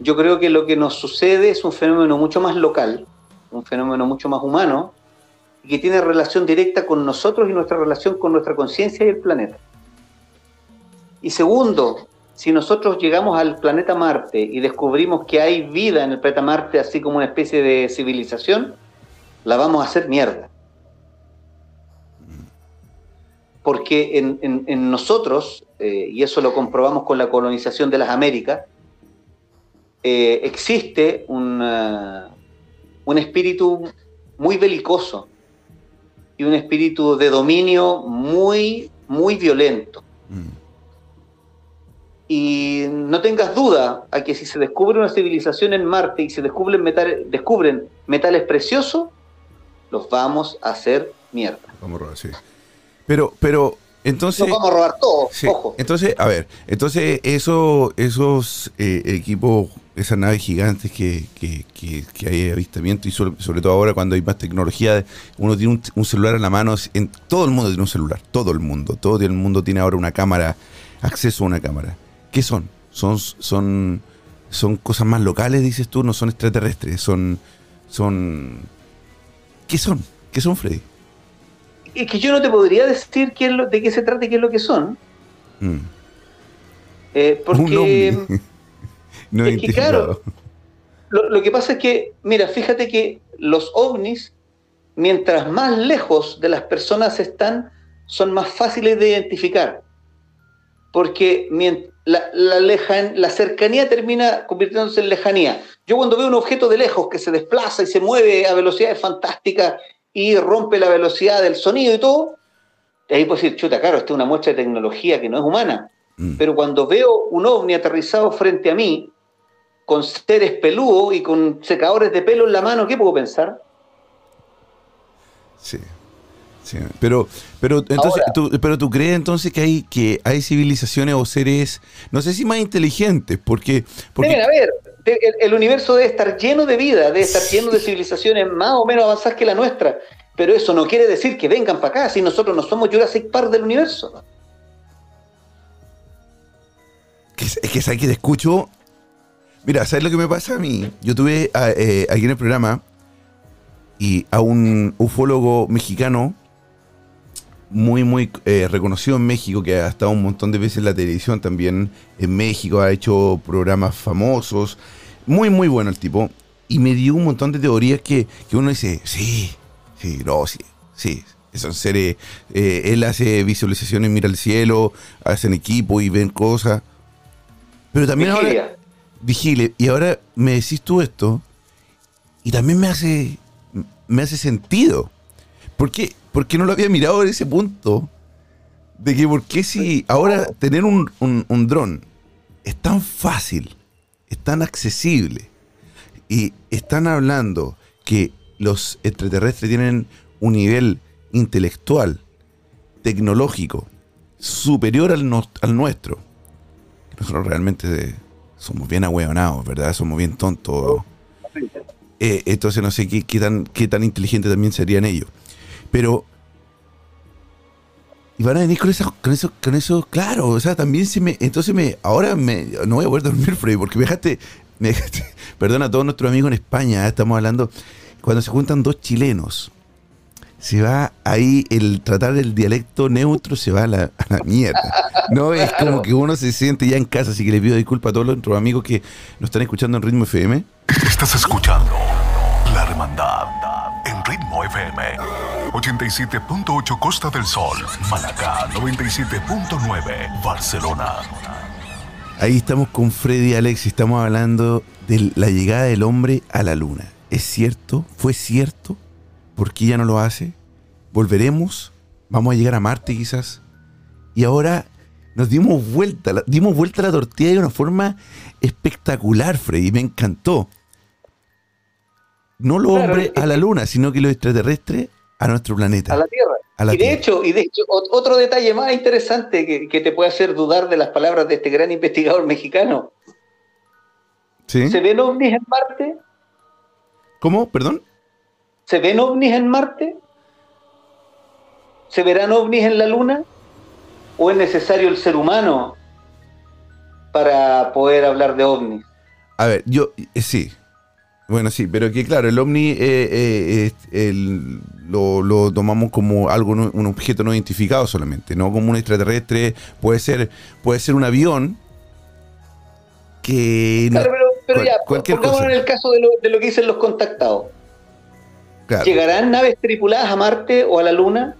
Yo creo que lo que nos sucede es un fenómeno mucho más local, un fenómeno mucho más humano, y que tiene relación directa con nosotros y nuestra relación con nuestra conciencia y el planeta. Y segundo, si nosotros llegamos al planeta Marte y descubrimos que hay vida en el planeta Marte, así como una especie de civilización, la vamos a hacer mierda. Porque en, nosotros, eh, y eso lo comprobamos con la colonización de las Américas, eh, existe un espíritu muy belicoso y un espíritu de dominio muy, muy violento. Mm. Y no tengas duda a que si se descubre una civilización en Marte y se descubren metales, descubren metales preciosos, los vamos a hacer mierda. Vamos a sí. Pero, pero Entonces, Nos vamos a robar todo, Sí, ojo. Entonces, a ver, entonces eso, esos eh, equipos, esas naves gigantes que, que, que- que hay avistamiento y sobre, sobre todo ahora cuando hay más tecnología, uno tiene un, un celular en la mano, en, todo el mundo tiene un celular, todo el mundo, todo el mundo tiene ahora una cámara, acceso a una cámara. ¿Qué son? Son, son, son cosas más locales, dices tú, no son extraterrestres, son, son, ¿qué son? ¿Qué son, Freddy? Es que yo no te podría decir qué es lo- de qué se trata y qué es lo que son. Mm. eh, porque Un ovni. no es que, identificado. Lo, lo que pasa es que, mira, fíjate que los ovnis, mientras más lejos de las personas están, son más fáciles de identificar. Porque la, la lejan- la cercanía termina convirtiéndose en lejanía. Yo cuando veo un objeto de lejos que se desplaza y se mueve a velocidades fantásticas y rompe la velocidad del sonido y todo, ahí puedo decir, chuta, claro, esta es una muestra de tecnología que no es humana. Mm. Pero cuando veo un ovni aterrizado frente a mí, con seres peludos y con secadores de pelo en la mano, ¿qué puedo pensar? Sí. Sí. Pero, pero entonces, Ahora- tú, pero tú crees entonces que hay que hay civilizaciones o seres, no sé si más inteligentes, porque, porque Deben haber. El, el universo debe estar lleno de vida, debe estar lleno de civilizaciones más o menos avanzadas que la nuestra. Pero eso no quiere decir que vengan para acá, si nosotros no somos Jurassic Park del universo. que, es que que te escucho. Mira, ¿sabes lo que me pasa a mí? Yo tuve a- eh, aquí en el programa y a un ufólogo mexicano muy, muy eh, reconocido en México, que ha estado un montón de veces en la televisión también en México, ha hecho programas famosos, muy, muy bueno el tipo, y me dio un montón de teorías que, que uno dice, sí, sí, no, sí, sí, son seres, eh, él hace visualizaciones, mira al cielo, hacen equipo y ven cosas, pero también ahora Vigilia. vigile. Y ahora me decís tú esto y también me hace me hace sentido. ¿Por qué, por qué no lo había mirado en ese punto? De que por qué si ahora tener un, un, un dron es tan fácil, es tan accesible y están hablando que los extraterrestres tienen un nivel intelectual, tecnológico, superior al, no- al nuestro. Nosotros realmente somos bien ahueonados, ¿verdad? Somos bien tontos. Eh, entonces no sé qué, qué tan, qué tan inteligente también serían ellos. Pero. Y van a venir con eso, con eso, con eso, claro. O sea, también se me. Entonces me. Ahora me. No voy a poder dormir, Freddy, porque me dejaste. Me dejaste- perdona a todos nuestros amigos en España. ¿eh? Estamos hablando. Cuando se juntan dos chilenos. Se va ahí el tratar el dialecto neutro, se va a la, a la mierda. No es como que uno se siente ya en casa, así que le pido disculpas a todos nuestros amigos que nos están escuchando en Ritmo FM. Estás escuchando La Hermandad en Ritmo FM 87.8 Costa del Sol, Malacá 97.9 Barcelona. Ahí estamos con Freddy y Alex y estamos hablando de la llegada del hombre a la luna. ¿Es cierto? ¿Fue cierto? ¿Por qué ya no lo hace? ¿Volveremos? ¿Vamos a llegar a Marte quizás? Y ahora nos dimos vuelta, dimos vuelta a la tortilla de una forma espectacular, Freddy, me encantó. No los Claro, hombres es a la luna, sino que los extraterrestres a nuestro planeta. a la Tierra. A la y de Tierra. hecho, y de hecho, ot- otro detalle más interesante que, que te puede hacer dudar de las palabras de este gran investigador mexicano. ¿Sí? ¿Se ven ovnis en Marte? ¿Cómo? ¿Perdón? ¿Se ven ovnis en Marte? ¿Se verán ovnis en la Luna? ¿O es necesario el ser humano para poder hablar de ovnis? A ver, yo eh, sí. Bueno, sí, pero que claro, el ovni eh, eh, el- lo, lo tomamos como algo, no- un objeto no identificado solamente, no como un extraterrestre. Puede ser, puede ser un avión que no- Claro, pero, pero cual- ya, cualquier cosa. en el caso de lo, de lo que dicen los contactados. claro. ¿Llegarán naves tripuladas a Marte o a la Luna?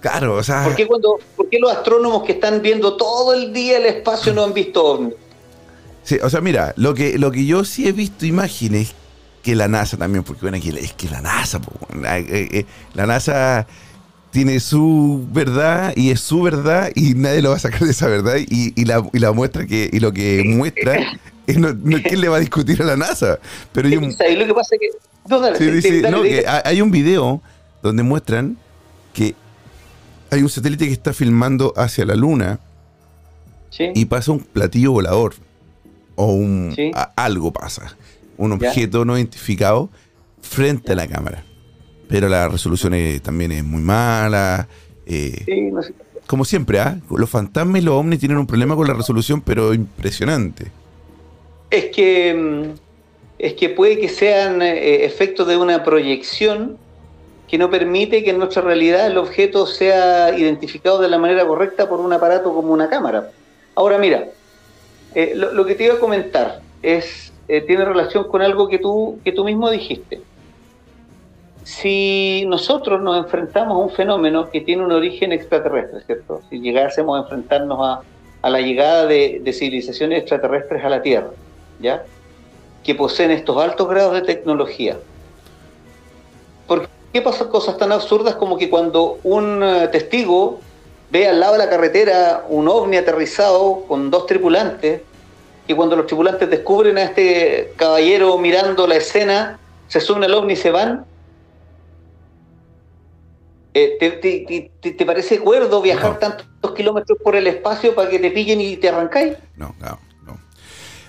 Claro, o sea, ¿Por qué, cuando, por qué los astrónomos que están viendo todo el día el espacio no han visto ovnis? Sí, o sea, mira, lo que, lo que yo sí he visto imágenes que la NASA también, porque bueno, es que la NASA, la, eh, eh, la NASA tiene su verdad y es su verdad y nadie lo va a sacar de esa verdad y, y la, y la muestra que y lo que muestra es no, no- quién le va a discutir a la NASA pero hay un, ¿Sabes lo que pasa? es Que, no, dale, sí, sí, dice, dale, no, dale. que ha- hay un video donde muestran que hay un satélite que está filmando hacia la Luna ¿Sí? y pasa un platillo volador o un Sí. a- algo pasa, un Ya. objeto no identificado frente a la cámara. Pero la resolución es- también es muy mala. eh, Sí, no sé. como siempre, ¿ah? los fantasmas y los ovnis tienen un problema con la resolución, pero impresionante. Es que, mm, es que puede que sean eh, efectos de una proyección que no permite que en nuestra realidad el objeto sea identificado de la manera correcta por un aparato como una cámara. Ahora mira, eh, lo, lo que te iba a comentar es eh, tiene relación con algo que tú, que tú mismo dijiste. Si nosotros nos enfrentamos a un fenómeno que tiene un origen extraterrestre, ¿cierto? Si llegásemos a enfrentarnos a, a la llegada de, de civilizaciones extraterrestres a la Tierra, ¿ya? Que poseen estos altos grados de tecnología. ¿Por qué pasan cosas tan absurdas como que cuando un eh, testigo ve al lado de la carretera un ovni aterrizado con dos tripulantes, y cuando los tripulantes descubren a este caballero mirando la escena, se suben al ovni y se van? Eh, ¿te, te- te- te parece cuerdo viajar No. tantos kilómetros por el espacio para que te pillen y te arrancáis? No, no, no.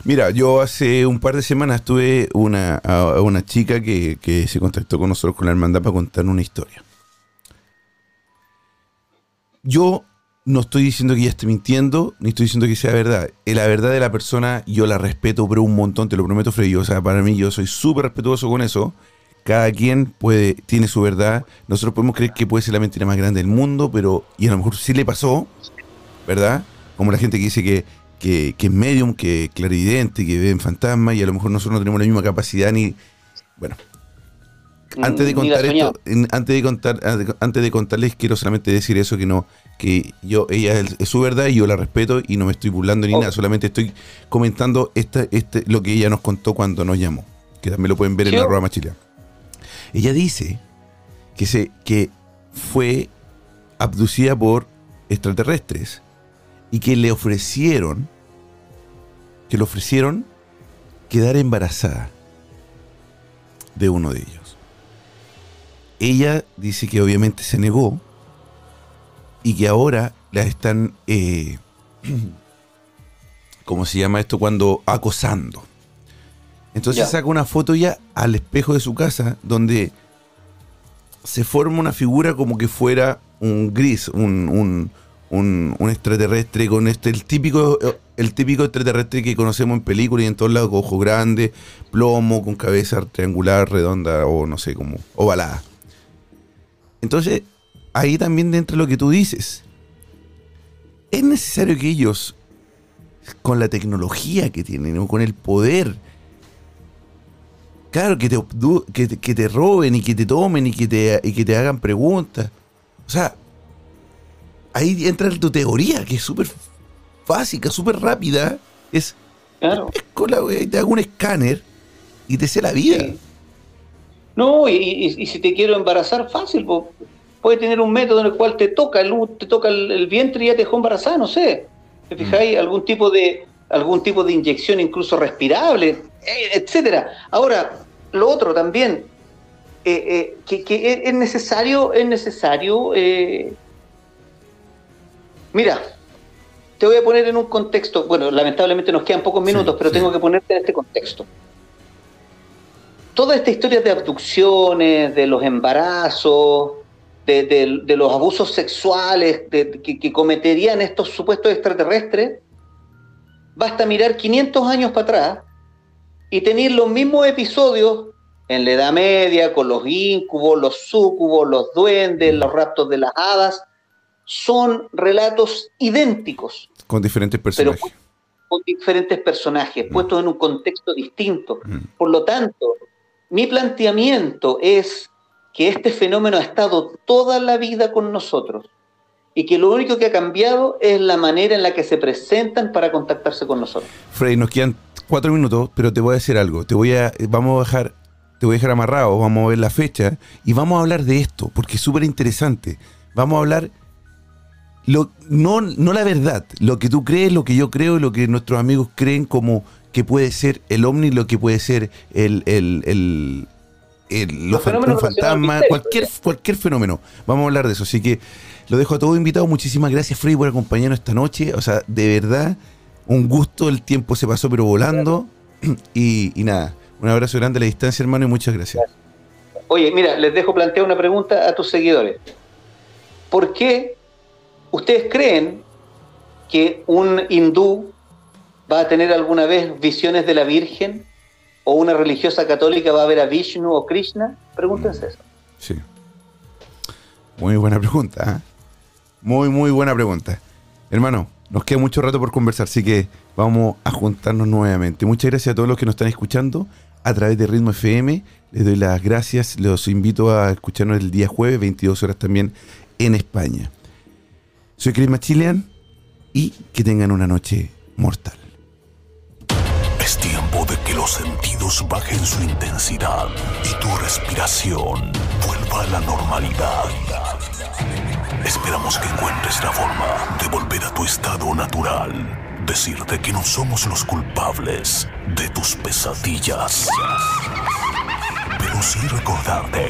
Mira, yo hace un par de semanas tuve una, a- a una chica que, que se contactó con nosotros con la hermandad para contar una historia. Yo no estoy diciendo que ella esté mintiendo, ni estoy diciendo que sea verdad. Eh, La verdad de la persona yo la respeto, pero un montón, te lo prometo, Freddy. O sea, para mí yo soy súper respetuoso con eso. Cada quien puede, tiene su verdad. Nosotros podemos creer que puede ser la mentira más grande del mundo, pero, y a lo mejor sí le pasó, ¿verdad? Como la gente que dice que, que, que es medium, que es clarividente, que ve en fantasmas, y a lo mejor nosotros no tenemos la misma capacidad ni. Bueno, antes de Mm, Ni la contar esto, antes de contar, antes de contarles, quiero solamente decir eso que no, que yo, ella es, es su verdad y yo la respeto y no me estoy burlando ni Oh. nada, solamente estoy comentando esta, este, lo que ella nos contó cuando nos llamó, que también lo pueden ver en la arroba Chile. Ella dice que se, que fue abducida por extraterrestres y que le ofrecieron, que le ofrecieron quedar embarazada de uno de ellos. Ella dice que obviamente se negó y que ahora la están, eh, ¿cómo se llama esto? Cuando acosando. Entonces saca una foto ya al espejo de su casa donde se forma una figura como que fuera un gris, un, un, un- un extraterrestre con este, el típico, el típico extraterrestre que conocemos en películas y en todos lados, con ojos grandes, plomo, con cabeza triangular, redonda o no sé, como ovalada. Entonces, ahí también dentro de lo que tú dices, es necesario que ellos, con la tecnología que tienen, o con el poder, claro, que te, que, te- que te roben y que te tomen y que te, y que te hagan preguntas. O sea, ahí entra tu teoría, que es súper básica, súper rápida. Es, Claro. es con la te hago un escáner y te sé la vida. Sí. No, y, y- y si te quiero embarazar, fácil, po. puedes tener un método en el cual te toca el, te toca el, el vientre y ya te dejó embarazada, no sé. ¿Te Mm. fijáis? Algún tipo de algún tipo de inyección incluso respirable, eh, etcétera. Ahora, lo otro también, eh, eh, que, que es- es necesario, es necesario. eh, Mira, te voy a poner en un contexto. Bueno, lamentablemente nos quedan pocos minutos, Sí, pero sí. tengo que ponerte en este contexto toda esta historia de abducciones, de los embarazos, de, de- de los abusos sexuales de- que, que cometerían estos supuestos extraterrestres, basta mirar 500 años para atrás y tener los mismos episodios en la Edad Media, con los íncubos, los súcubos, los duendes, los raptos de las hadas, son relatos idénticos, Con diferentes pero personajes. con diferentes personajes, Mm. puestos en un contexto distinto. Mm. Por lo tanto, mi planteamiento es que este fenómeno ha estado toda la vida con nosotros y que lo único que ha cambiado es la manera en la que se presentan para contactarse con nosotros. Freddy, nos quedan cuatro minutos, pero te voy a decir algo. Te voy a, vamos a dejar, te voy a dejar amarrado, vamos a ver la fecha y vamos a hablar de esto, porque es súper interesante. Vamos a hablar lo, no, no la verdad, lo que tú crees, lo que yo creo y lo que nuestros amigos creen como que puede ser el ovni, lo que puede ser el, el, el, los, fenómenos fantasmas, cualquier, cualquier fenómeno. Vamos a hablar de eso. Así que lo dejo a todos invitados. Muchísimas gracias, Freddy, por acompañarnos esta noche. O sea, de verdad, un gusto. El tiempo se pasó, pero volando. Y, nada, un abrazo grande a la distancia, hermano, y muchas gracias. Oye, mira, les dejo plantear una pregunta a tus seguidores. ¿Por qué ustedes creen que un hindú va a tener alguna vez visiones de la Virgen o una religiosa católica va a ver a Vishnu o Krishna? Pregúntense eso. Sí. Muy buena pregunta. ¿eh? Muy, muy buena pregunta. Hermano, nos queda mucho rato por conversar, así que vamos a juntarnos nuevamente. Muchas gracias a todos los que nos están escuchando a través de Ritmo FM. Les doy las gracias. Los invito a escucharnos el día jueves, 22 horas también en España. Soy Chris Machilian y que tengan una noche mortal. Es tiempo de que los sentidos bajen su intensidad y tu respiración vuelva a la normalidad. Esperamos que encuentres la forma de volver a tu estado natural. Decirte que no somos los culpables de tus pesadillas. Pero sí recordarte